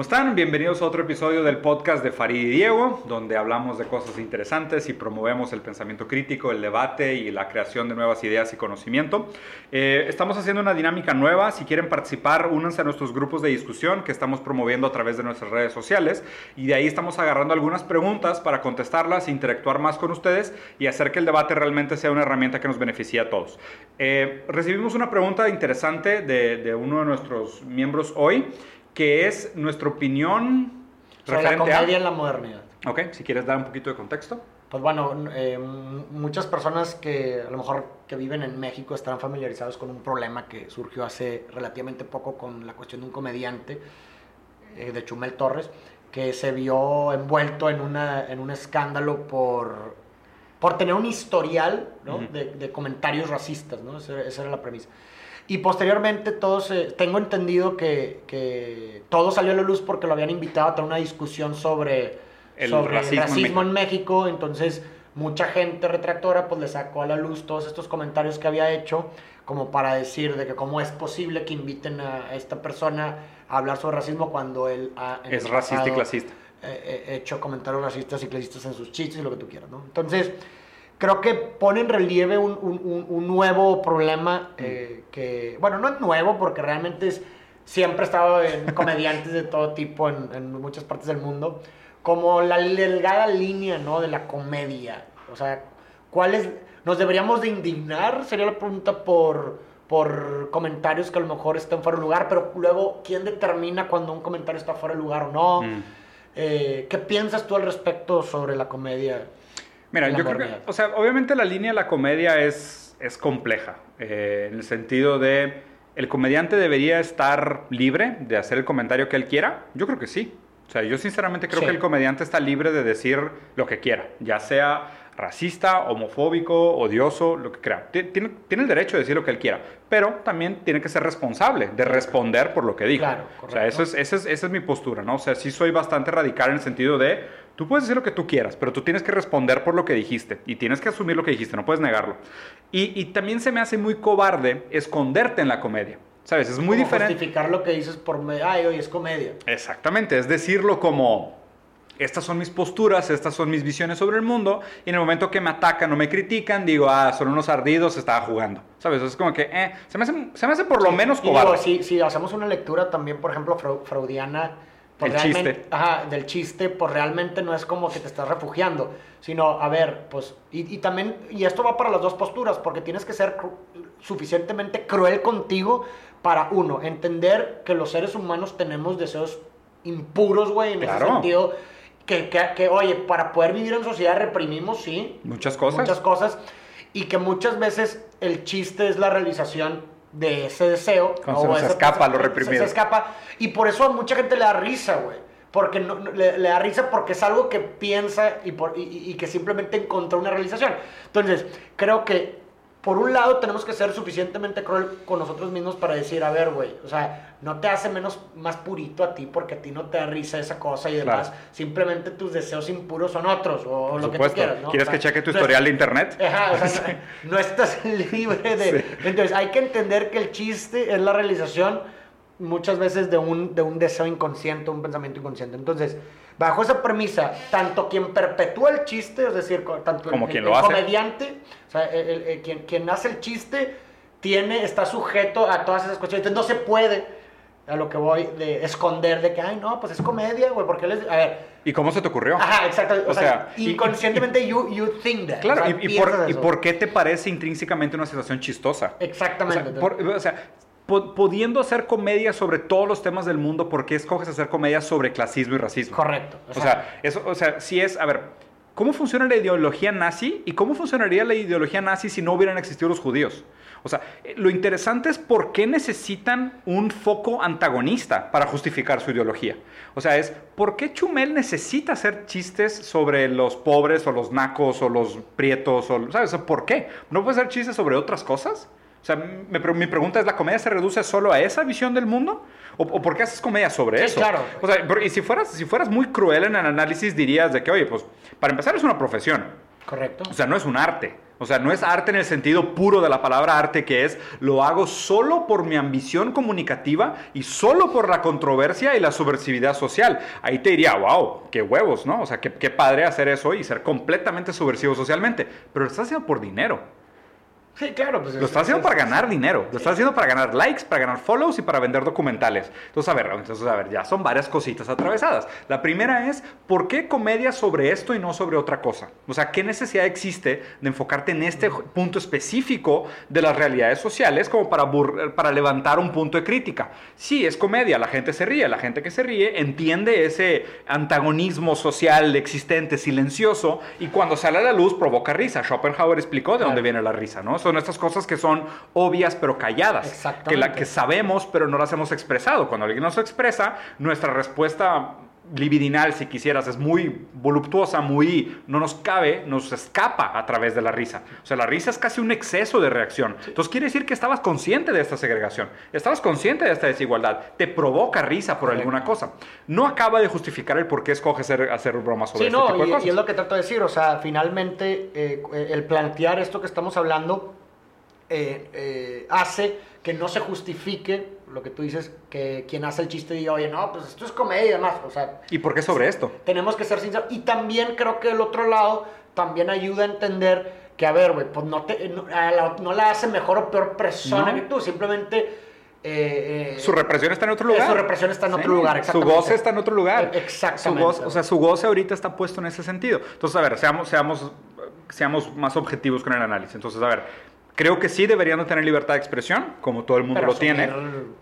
¿Cómo están? Bienvenidos a otro episodio del podcast de Farid y Diego, donde hablamos de cosas interesantes y promovemos el pensamiento crítico, el debate y la creación de nuevas ideas y conocimiento. Eh, estamos haciendo una dinámica nueva. Si quieren participar, únanse a nuestros grupos de discusión que estamos promoviendo a través de nuestras redes sociales. Y de ahí estamos agarrando algunas preguntas para contestarlas, interactuar más con ustedes y hacer que el debate realmente sea una herramienta que nos beneficie a todos. Eh, recibimos una pregunta interesante de, de uno de nuestros miembros hoy que es nuestra opinión sobre la comedia en la modernidad. Ok, si quieres dar un poquito de contexto. Pues bueno, eh, muchas personas que a lo mejor que viven en México estarán familiarizados con un problema que surgió hace relativamente poco con la cuestión de un comediante, eh, de Chumel Torres, que se vio envuelto en, una, en un escándalo por, por tener un historial de, comentarios racistas, ¿no? esa era la premisa. Y posteriormente todos, eh, tengo entendido que, que, todo salió a la luz porque lo habían invitado a tener una discusión sobre el racismo, en, México. Entonces mucha gente retractora pues le sacó a la luz todos estos comentarios que había hecho como para decir de que cómo es posible que inviten a esta persona a hablar sobre racismo cuando él ha, es racista y clasista. Eh, eh, hecho comentarios racistas y clasistas en sus chistes y lo que tú quieras, ¿no? Entonces creo que pone en relieve un, un, un nuevo problema eh, que, bueno, no es nuevo porque realmente es, siempre ha estado en comediantes de todo tipo en, en, muchas partes del mundo, como la delgada línea, ¿no? De la comedia. O sea, ¿cuáles nos deberíamos de indignar? Sería la pregunta por, por comentarios que a lo mejor están fuera de lugar, pero luego, ¿quién determina cuando un comentario está fuera de lugar o no? Mm. Eh, ¿Qué piensas tú al respecto sobre la comedia? Mira, yo creo que, o sea, obviamente la línea de la comedia es, es compleja, eh, en el sentido de, ¿el comediante debería estar libre de hacer el comentario que él quiera? Yo creo que sí. O sea, yo sinceramente creo que el comediante está libre de decir lo que quiera, ya sea racista, homofóbico, odioso, lo que crea. Tiene, tiene, el derecho de decir lo que él quiera, pero también tiene que ser responsable de responder por lo que dijo. Claro, o sea, eso es, esa, es, esa es mi postura, ¿no? O sea, sí soy bastante radical en el sentido de, tú puedes decir lo que tú quieras, pero tú tienes que responder por lo que dijiste y tienes que asumir lo que dijiste, no puedes negarlo. Y, y también se me hace muy cobarde esconderte en la comedia. ¿Sabes? Es muy diferente. Justificar lo que dices por ay, hoy es comedia. Exactamente, es decirlo como estas son mis posturas, estas son mis visiones sobre el mundo, y en el momento que me atacan o me critican, digo, ah, son unos ardidos, estaba jugando. ¿Sabes? Es como que, eh, se me hace, se me hace por lo menos cobarde. si, si hacemos una lectura también, por ejemplo, freudiana, pues chiste. Ajá, del chiste, pues realmente no es como que te estás refugiando, sino, a ver, pues, y, y, también, y esto va para las dos posturas, porque tienes que ser suficientemente cruel contigo para, uno, entender que los seres humanos tenemos deseos impuros, güey, en ese sentido que, oye, para poder vivir en sociedad reprimimos, sí. Muchas cosas. Muchas cosas. Y que muchas veces el chiste es la realización de ese deseo. Cuando se, escapa lo reprimido. Se, escapa. Y por eso a mucha gente le da risa, güey. Porque no, le, da risa porque es algo que piensa y, por, y que simplemente encontró una realización. Entonces, creo que por un lado tenemos que ser suficientemente cruel con nosotros mismos para decir, a ver, güey, o sea, no te hace menos más purito a ti porque a ti no te da risa esa cosa y demás. Simplemente tus deseos impuros son otros o lo que tú quieras, ¿no? ¿Quieres que cheque tu historial de internet? Ajá, o sea, no, estás libre de... Entonces, hay que entender que el chiste es la realización muchas veces de un, de un deseo inconsciente, un pensamiento inconsciente. Entonces, bajo esa premisa, tanto quien perpetúa el chiste, es decir, tanto Como el, quien lo hace. comediante, o sea, el, quien, quien hace el chiste, tiene, está sujeto a todas esas cuestiones. Entonces, no se puede a lo que voy de esconder de que, ay, no, pues es comedia, güey, porque les... A ver. ¿Y cómo se te ocurrió? Ajá, exacto. O, sea, inconscientemente you, you think that. Claro, y, por, qué te parece intrínsecamente una situación chistosa? Exactamente. o sea pudiendo hacer comedia sobre todos los temas del mundo, ¿por qué escoges hacer comedia sobre clasismo y racismo? Correcto. O sea, eso, o sea, si es, a ver, ¿cómo funciona la ideología nazi y cómo funcionaría la ideología nazi si no hubieran existido los judíos? O sea, lo interesante es por qué necesitan un foco antagonista para justificar su ideología. O sea, es por qué Chumel necesita hacer chistes sobre los pobres o los nacos o los prietos o, ¿sabes? ¿Por qué? ¿No puede hacer chistes sobre otras cosas? O sea, mi pregunta es, ¿la comedia se reduce solo a esa visión del mundo? ¿O, por qué haces comedia sobre sí, eso? claro. O sea, y si fueras, si fueras muy cruel en el análisis, dirías de que, oye, pues, para empezar es una profesión. Correcto. O sea, no es un arte. O sea, no es arte en el sentido puro de la palabra arte, que es lo hago solo por mi ambición comunicativa y solo por la controversia y la subversividad social. Ahí te diría, wow, qué huevos, ¿no? O sea, qué, qué padre hacer eso y ser completamente subversivo socialmente. Pero lo estás haciendo por dinero. Sí, claro. Pues lo estás haciendo para ganar dinero, lo estás haciendo para ganar likes, para ganar follows y para vender documentales. Entonces, a ver, entonces, a ver, ya son varias cositas atravesadas. La primera es, ¿por qué comedia sobre esto y no sobre otra cosa? O sea, ¿qué necesidad existe de enfocarte en este punto específico de las realidades sociales como para, para levantar un punto de crítica? Sí, es comedia, la gente se ríe, la gente que se ríe entiende ese antagonismo social existente, silencioso, y cuando sale a la luz provoca risa. Schopenhauer explicó de dónde viene la risa, ¿no? Son estas cosas que son obvias pero calladas, que, la, que sabemos pero no las hemos expresado. Cuando alguien nos expresa, nuestra respuesta libidinal, si quisieras, es muy voluptuosa, muy, no nos cabe, nos escapa a través de la risa. O sea, la risa es casi un exceso de reacción. Entonces quiere decir que estabas consciente de esta segregación, estabas consciente de esta desigualdad, te provoca risa por alguna cosa. No acaba de justificar el por qué escoges hacer, bromas sobre sí, este tipo de cosas. Y es lo que trato de decir, o sea, finalmente eh, el plantear esto que estamos hablando eh, eh, hace que no se justifique lo que tú dices, que quien hace el chiste diga, oye, no, pues esto es comedia y demás. O sea, ¿Y por qué sobre esto? Tenemos que ser sinceros. Y también creo que el otro lado también ayuda a entender que, a ver, güey, pues no, te, no, la, hace mejor o peor persona que tú, simplemente... Eh, su represión está en otro lugar. Su represión está en otro lugar, Su goce está en otro lugar. Exactamente. Su o sea, su goce ahorita está puesto en ese sentido. Entonces, a ver, seamos, seamos, seamos más objetivos con el análisis. Entonces, a ver, Creo que sí deberían de tener libertad de expresión, como todo el mundo lo tiene,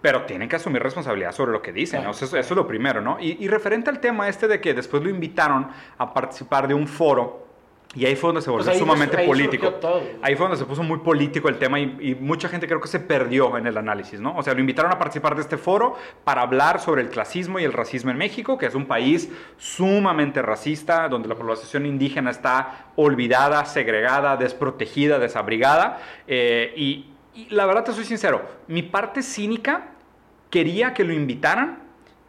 pero tienen que asumir responsabilidad sobre lo que dicen. Eso, es lo primero, ¿no? Y, y, referente al tema este de que después lo invitaron a participar de un foro y ahí fue donde se volvió pues sumamente político. Ahí fue donde se puso muy político el tema y, mucha gente creo que se perdió en el análisis, ¿no? O sea, lo invitaron a participar de este foro para hablar sobre el clasismo y el racismo en México, que es un país sumamente racista, donde la población indígena está olvidada, segregada, desprotegida, desabrigada. Eh, y, y la verdad te soy sincero, mi parte cínica quería que lo invitaran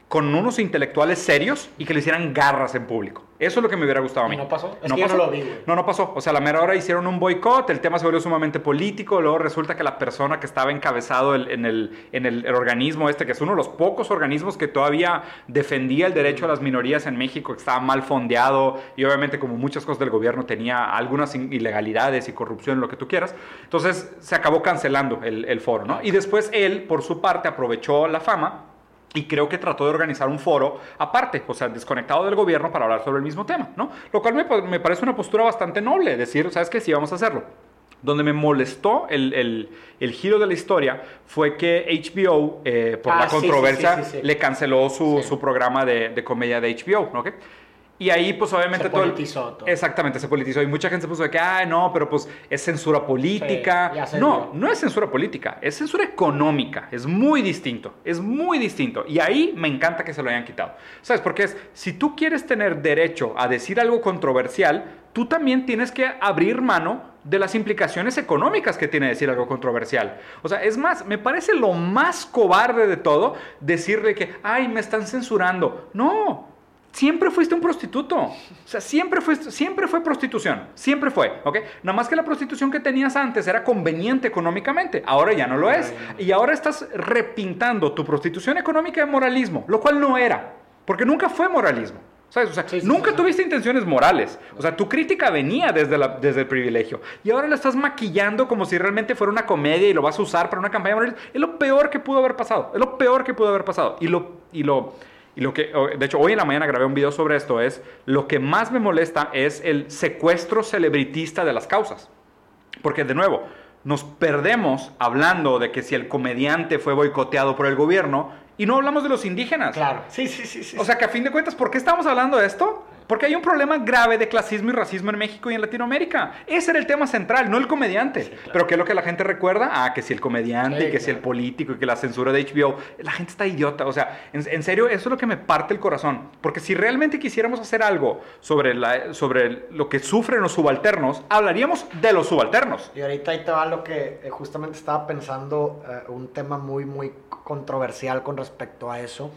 con unos intelectuales serios y que le hicieran garras en público. Eso es lo que me hubiera gustado a mí. no pasó? Es no que pasó. no lo vi, No, no pasó. O sea, a la mera hora hicieron un boicot, el tema se volvió sumamente político, luego resulta que la persona que estaba encabezado en, el, en el, organismo este, que es uno de los pocos organismos que todavía defendía el derecho a las minorías en México, que estaba mal fondeado y obviamente como muchas cosas del gobierno tenía algunas ilegalidades y corrupción, lo que tú quieras. Entonces se acabó cancelando el, el foro, ¿no? Y después él, por su parte, aprovechó la fama y creo que trató de organizar un foro aparte, o sea, desconectado del gobierno para hablar sobre el mismo tema, ¿no? Lo cual me, parece una postura bastante noble, decir, ¿sabes qué? Sí, vamos a hacerlo. Donde me molestó el, giro de la historia fue que HBO, eh, por la ah, controversia, le canceló su, su programa de, de, comedia de HBO, ¿no? Y ahí, pues obviamente se todo. Politizó todo. Exactamente, se politizó. Y mucha gente se puso de que, ah, no, pero pues es censura política. no, no es censura política, es censura económica. Es muy distinto. Es muy distinto. Y ahí me encanta que se lo hayan quitado. ¿Sabes? Porque es, si tú quieres tener derecho a decir algo controversial, tú también tienes que abrir mano de las implicaciones económicas que tiene decir algo controversial. O sea, es más, me parece lo más cobarde de todo decirle que, ay, me están censurando. No, Siempre fuiste un prostituto. O sea, siempre, fuiste, siempre fue prostitución. Siempre fue, ¿ok? Nada más que la prostitución que tenías antes era conveniente económicamente. Ahora ya no lo es. Y ahora estás repintando tu prostitución económica de moralismo, lo cual no era. Porque nunca fue moralismo. ¿Sabes? O sea, nunca tuviste intenciones morales. O sea, tu crítica venía desde, la, desde el privilegio. Y ahora la estás maquillando como si realmente fuera una comedia y lo vas a usar para una campaña moral. Es lo peor que pudo haber pasado. Es lo peor que pudo haber pasado. Y lo, y lo, y lo que, de hecho, hoy en la mañana grabé un video sobre esto, es lo que más me molesta es el secuestro celebritista de las causas. Porque, de nuevo, nos perdemos hablando de que si el comediante fue boicoteado por el gobierno y no hablamos de los indígenas. Claro, sí, sí, sí. sí. O sea que a fin de cuentas, ¿por qué estamos hablando de esto? Porque hay un problema grave de clasismo y racismo en México y en Latinoamérica. Ese era el tema central, no el comediante. Pero ¿qué es lo que la gente recuerda? Ah, que si el comediante, que si el político, y que la censura de HBO. La gente está idiota. O sea, en, serio, eso es lo que me parte el corazón. Porque si realmente quisiéramos hacer algo sobre, la, sobre lo que sufren los subalternos, hablaríamos de los subalternos. Y ahorita ahí te va lo que eh, justamente estaba pensando, eh, un tema muy, muy controversial con respecto a eso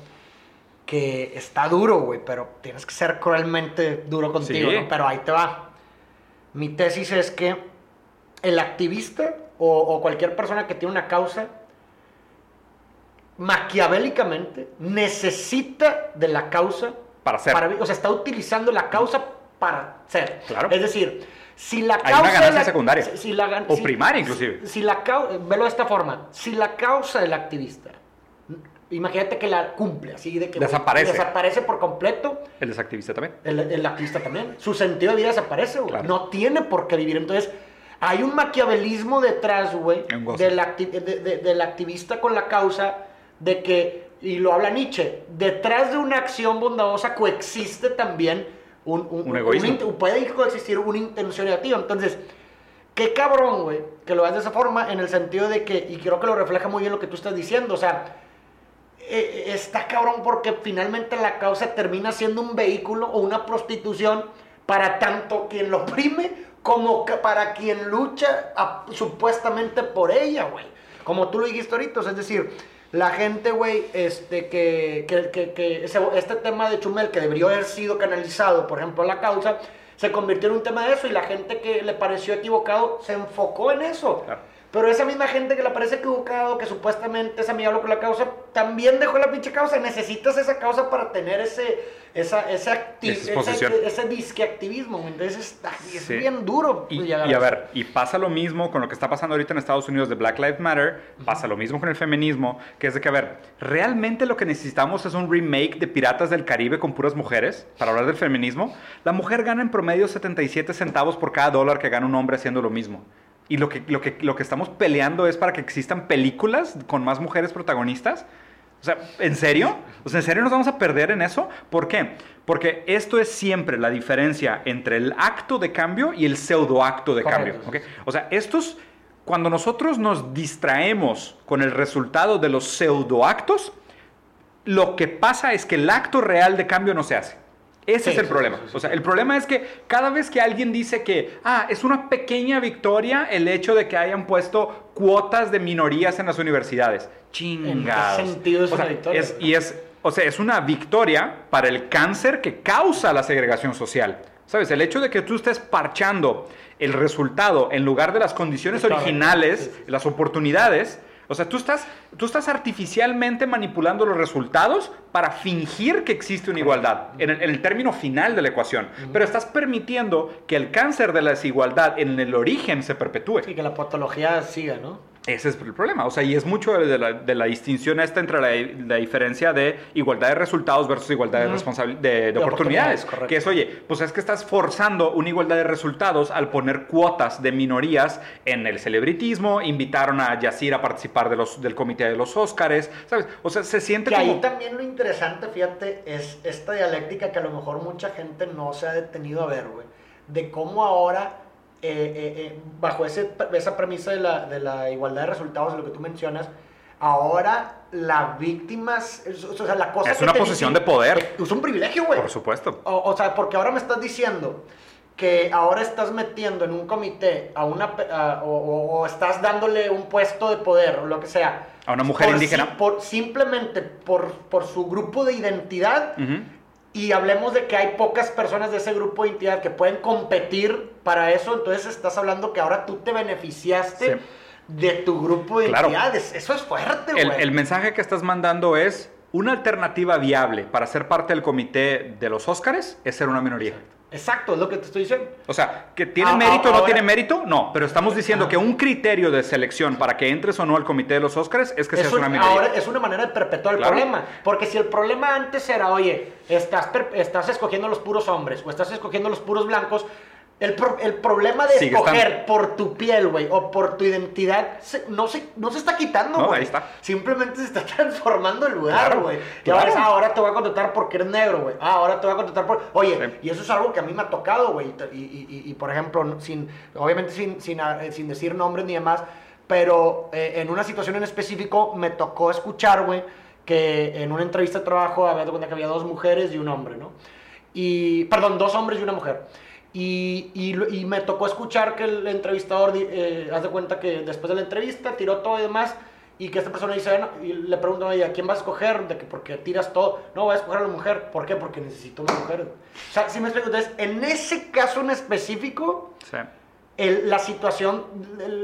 que está duro, güey, pero tienes que ser cruelmente duro contigo, ¿no? Pero ahí te va. Mi tesis es que el activista o, cualquier persona que tiene una causa, maquiavélicamente, necesita de la causa para ser. o sea, está utilizando la causa para ser. Claro. Es decir, si la causa. Hay una ganancia secundaria. Si, la, o primaria, inclusive. Si la velo de esta forma. Si la causa del activista Imagínate que la cumple, así de que desaparece. desaparece por completo. El desactivista también. El, activista también. Su sentido de vida desaparece, güey. No tiene por qué vivir. Entonces, hay un maquiavelismo detrás, güey, del, del activista con la causa de que, y lo habla Nietzsche, detrás de una acción bondadosa coexiste también un, un, egoísmo. puede coexistir una intención negativa. Entonces, qué cabrón, güey, que lo hagas de esa forma en el sentido de que, y creo que lo refleja muy bien lo que tú estás diciendo, o sea, eh, está cabrón porque finalmente la causa termina siendo un vehículo o una prostitución para tanto quien lo oprime como para quien lucha supuestamente por ella, güey. Como tú lo dijiste ahorita, es decir, la gente, güey, este, que, que, que, este tema de Chumel que debería haber sido canalizado, por ejemplo, la causa, se convirtió en un tema de eso y la gente que le pareció equivocado se enfocó en eso. Pero esa misma gente que le parece equivocado, que supuestamente es amigable con la causa, también dejó la pinche causa. Necesitas esa causa para tener ese, esa, ese, ese, disque activismo. Entonces es, bien duro. Y, y a, ver, y pasa lo mismo con lo que está pasando ahorita en Estados Unidos de Black Lives Matter, pasa lo mismo con el feminismo, que es de que, a ver, realmente lo que necesitamos es un remake de Piratas del Caribe con puras mujeres, para hablar del feminismo. La mujer gana en promedio 77 centavos por cada dólar que gana un hombre haciendo lo mismo. Y lo que, lo, que, lo que estamos peleando es para que existan películas con más mujeres protagonistas. O sea, ¿en serio? O sea, ¿en serio nos vamos a perder en eso? ¿Por qué? Porque esto es siempre la diferencia entre el acto de cambio y el pseudoacto de cambio. O sea, estos, cuando nosotros nos distraemos con el resultado de los pseudoactos, lo que pasa es que el acto real de cambio no se hace. Ese es el problema. o sea, el problema es que cada vez que alguien dice que, ah, es una pequeña victoria el hecho de que hayan puesto cuotas de minorías en las universidades. Chingados. ¿En qué sentido es una victoria? y es, o sea, es una victoria para el cáncer que causa la segregación social. ¿Sabes? El hecho de que tú estés parchando el resultado en lugar de las condiciones originales, las oportunidades, o sea, tú estás, tú estás artificialmente manipulando los resultados para fingir que existe una igualdad en el, término final de la ecuación. Pero estás permitiendo que el cáncer de la desigualdad en el origen se perpetúe. Y que la patología siga, ¿no? Ese es el problema. O sea, y es mucho de la, distinción esta entre la, diferencia de igualdad de resultados versus igualdad de, de, de, oportunidades. que es, oye, pues es que estás forzando una igualdad de resultados al poner cuotas de minorías en el celebritismo. Invitaron a Yacir a participar de los, del comité de los Óscares, ¿sabes? O sea, se siente que como... ahí también lo interesante, fíjate, es esta dialéctica que a lo mejor mucha gente no se ha detenido a ver, güey. De cómo ahora eh, eh, eh, bajo ese, esa premisa de la, de la, igualdad de resultados, de lo que tú mencionas, ahora las víctimas, o sea, la cosa... Es una posición de poder. Es un privilegio, güey. Por supuesto. O, sea, porque ahora me estás diciendo que ahora estás metiendo en un comité a una... o, estás dándole un puesto de poder o lo que sea. A una mujer indígena. por, simplemente por, por su grupo de identidad y hablemos de que hay pocas personas de ese grupo de identidad que pueden competir para eso, entonces estás hablando que ahora tú te beneficiaste de tu grupo de identidades. Eso es fuerte, güey. El, mensaje que estás mandando es una alternativa viable para ser parte del comité de los Óscares es ser una minoría. Exacto, es lo que te estoy diciendo. O sea, que tiene ah, mérito o no tiene mérito, no, pero estamos diciendo que un criterio de selección para que entres o no al comité de los Óscares es que seas una minoría. Ahora es una manera de perpetuar el problema, porque si el problema antes era, oye, estás, estás escogiendo los puros hombres o estás escogiendo los puros blancos, el, el, problema de escoger por tu piel, güey, o por tu identidad, no, se, no se está quitando, güey. No, ahí está. Simplemente se está transformando el lugar, güey. Claro, ah, ahora te voy a contratar porque eres negro, güey. Ah, ahora te voy a contratar por... Oye, y eso es algo que a mí me ha tocado, güey. Y, y, y, por ejemplo, sin, obviamente sin, sin, eh, sin decir nombres ni demás, pero eh, en una situación en específico me tocó escuchar, güey, que en una entrevista de trabajo había cuenta que había dos mujeres y un hombre, ¿no? Y, perdón, dos hombres y una mujer. Y, y, me tocó escuchar que el entrevistador, eh, haz de cuenta que después de la entrevista tiró todo y demás, y que esta persona dice, y le pregunto a ella, ¿quién vas a escoger? De que porque tiras todo. No, voy a escoger a la mujer. ¿Por qué? Porque necesito una mujer. O sea, si me explico. Entonces, en ese caso en específico, la situación,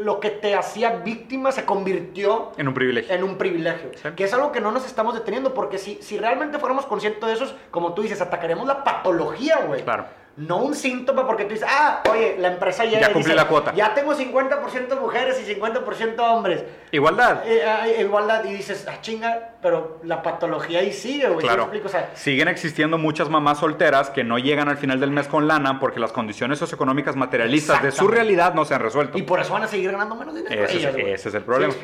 lo que te hacía víctima se convirtió en un privilegio. En un privilegio. Que es algo que no nos estamos deteniendo, porque si, si realmente fuéramos conscientes de eso, como tú dices, atacaríamos la patología, güey. Claro no un síntoma porque tú dices, ah, oye, la empresa ya... Ya cumplí la cuota. Ya tengo 50% mujeres y 50% hombres. Igualdad. Eh, ah, igualdad. Y dices, ah, chinga, pero la patología ahí sigue, güey. Claro. Siguen existiendo muchas mamás solteras que no llegan al final del mes con lana porque las condiciones socioeconómicas materialistas de su realidad no se han resuelto. Y por eso van a seguir ganando menos dinero. Ese, es, el problema.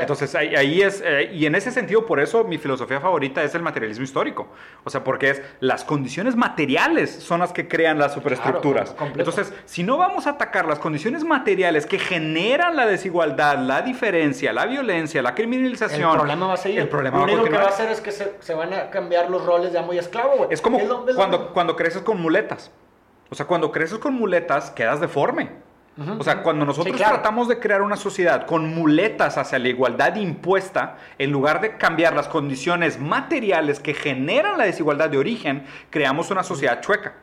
Entonces, ahí, es... Eh, y en ese sentido, por eso mi filosofía favorita es el materialismo histórico. O sea, porque es las condiciones materiales son las que crean las superestructuras. Entonces, si no vamos a atacar las condiciones materiales que generan la desigualdad, la diferencia, la violencia, la criminalización. El problema va a seguir. El problema Lo único que va a hacer es que se, van a cambiar los roles de amo y esclavo, güey. Es como cuando, cuando creces con muletas. O sea, cuando creces con muletas, quedas deforme. o sea, cuando nosotros tratamos de crear una sociedad con muletas hacia la igualdad impuesta, en lugar de cambiar las condiciones materiales que generan la desigualdad de origen, creamos una sociedad chueca.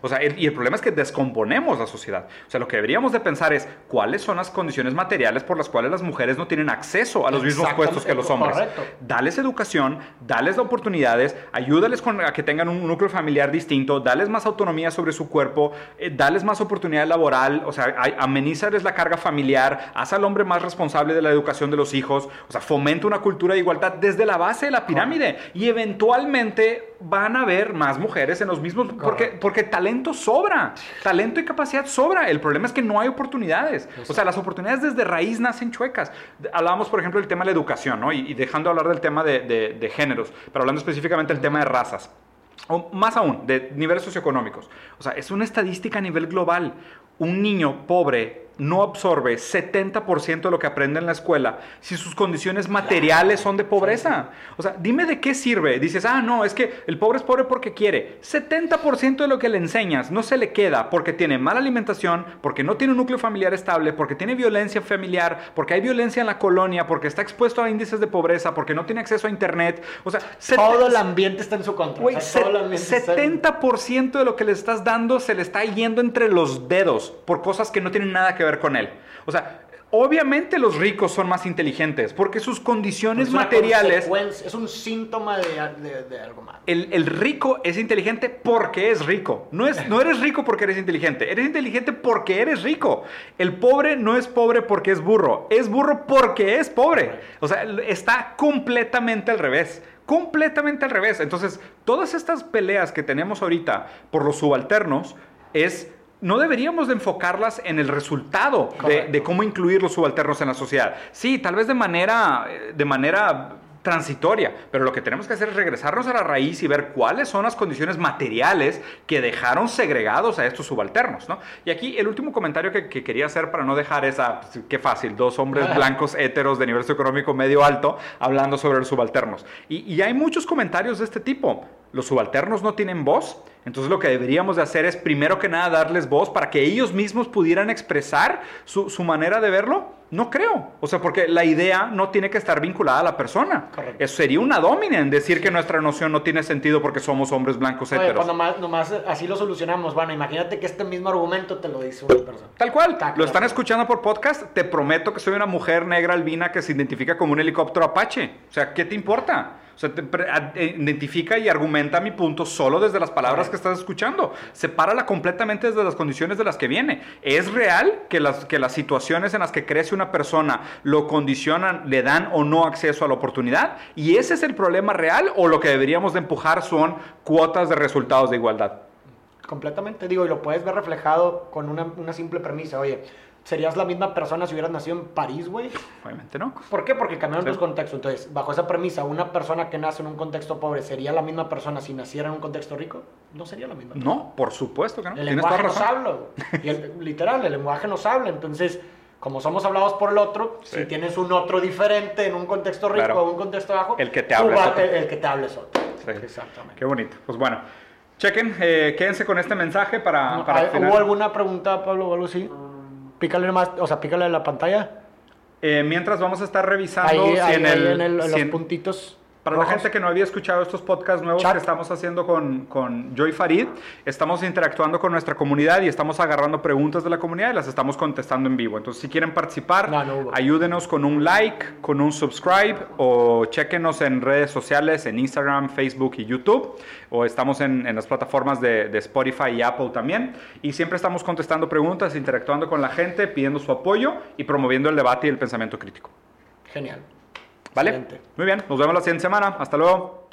O sea, y el problema es que descomponemos la sociedad. O sea, lo que deberíamos de pensar es cuáles son las condiciones materiales por las cuales las mujeres no tienen acceso a los mismos puestos que los hombres. Correcto. Dales educación, dales oportunidades, ayúdales a que tengan un núcleo familiar distinto, dales más autonomía sobre su cuerpo, eh, dales más oportunidad laboral, o sea, amenízales la carga familiar, haz al hombre más responsable de la educación de los hijos, o sea, fomenta una cultura de igualdad desde la base de la pirámide y eventualmente van a haber más mujeres en los mismos, porque, porque talento sobra, talento y capacidad sobra. El problema es que no hay oportunidades. O sea, las oportunidades desde raíz nacen chuecas. Hablábamos, por ejemplo, del tema de la educación, ¿no? Y, dejando de hablar del tema de, géneros, pero hablando específicamente del tema de razas. O más aún, de niveles socioeconómicos. O sea, es una estadística a nivel global. Un niño pobre no absorbe 70% de lo que aprende en la escuela si sus condiciones materiales son de pobreza. O sea, dime de qué sirve. Dices, ah, no, es que el pobre es pobre porque quiere. 70% de lo que le enseñas no se le queda porque tiene mala alimentación, porque no tiene un núcleo familiar estable, porque tiene violencia familiar, porque hay violencia en la colonia, porque está expuesto a índices de pobreza, porque no tiene acceso a internet. O sea, todo el ambiente está en su contra. 70% de lo que le estás dando se le está yendo entre los dedos por cosas que no tienen nada que ver con él. O sea, obviamente los ricos son más inteligentes porque sus condiciones materiales... Es un síntoma de, algo más. El, rico es inteligente porque es rico. No, es, no eres rico porque eres inteligente. Eres inteligente porque eres rico. El pobre no es pobre porque es burro. Es burro porque es pobre. O sea, está completamente al revés completamente al revés. Entonces, todas estas peleas que tenemos ahorita por los subalternos es no deberíamos de enfocarlas en el resultado de, cómo incluir los subalternos en la sociedad. Sí, tal vez de manera, eh, de manera transitoria, pero lo que tenemos que hacer es regresarnos a la raíz y ver cuáles son las condiciones materiales que dejaron segregados a estos subalternos, ¿no? Y aquí el último comentario que, quería hacer para no dejar esa, pues, qué fácil, dos hombres blancos héteros de nivel económico medio alto hablando sobre los subalternos. Y, y hay muchos comentarios de este tipo. Los subalternos no tienen voz, entonces lo que deberíamos de hacer es primero que nada darles voz para que ellos mismos pudieran expresar su, manera de verlo. No creo. O sea, porque la idea no tiene que estar vinculada a la persona. Correcto. Eso sería una domina en decir que nuestra noción no tiene sentido porque somos hombres blancos Oye, heteros. Pues nomás, así lo solucionamos. Bueno, imagínate que este mismo argumento te lo dice una persona. Tal cual. lo están escuchando por podcast. Te prometo que soy una mujer negra albina que se identifica como un helicóptero Apache. O sea, ¿qué te importa? O sea, eh, identifica y argumenta mi punto solo desde las palabras que estás escuchando. Sepárala completamente desde las condiciones de las que viene. ¿Es real que las, que las situaciones en las que crece una persona lo condicionan, le dan o no acceso a la oportunidad? ¿Y ese es el problema real o lo que deberíamos de empujar son cuotas de resultados de igualdad? Completamente, digo, y lo puedes ver reflejado con una, una simple premisa. Oye, ¿Serías la misma persona si hubieras nacido en París, güey? Obviamente no. ¿Por qué? Porque cambiaron los contextos. Entonces, bajo esa premisa, una persona que nace en un contexto pobre, ¿sería la misma persona si naciera en un contexto rico? No sería la misma. No, por supuesto que no. El lenguaje nos habla. literal, el lenguaje nos habla. Entonces, como somos hablados por el otro, si tienes un otro diferente en un contexto rico o un contexto bajo, el que te habla el, que te hable es otro. Exactamente. Qué bonito. Pues bueno, chequen, eh, quédense con este mensaje para... ¿Hubo alguna pregunta, Pablo, o algo así? Pícale más, o sea, pícale la pantalla. Eh, mientras vamos a estar revisando ahí, en, el, los puntitos. Para la gente que no había escuchado estos podcasts nuevos que estamos haciendo con, con Joy Farid, estamos interactuando con nuestra comunidad y estamos agarrando preguntas de la comunidad y las estamos contestando en vivo. Entonces, si quieren participar, ayúdenos con un like, con un subscribe o chequenos en redes sociales, en Instagram, Facebook y YouTube. O estamos en, en las plataformas de, de Spotify y Apple también. Y siempre estamos contestando preguntas, interactuando con la gente, pidiendo su apoyo y promoviendo el debate y el pensamiento crítico. Genial. ¿Vale? Muy bien, nos vemos la siguiente semana. Hasta luego.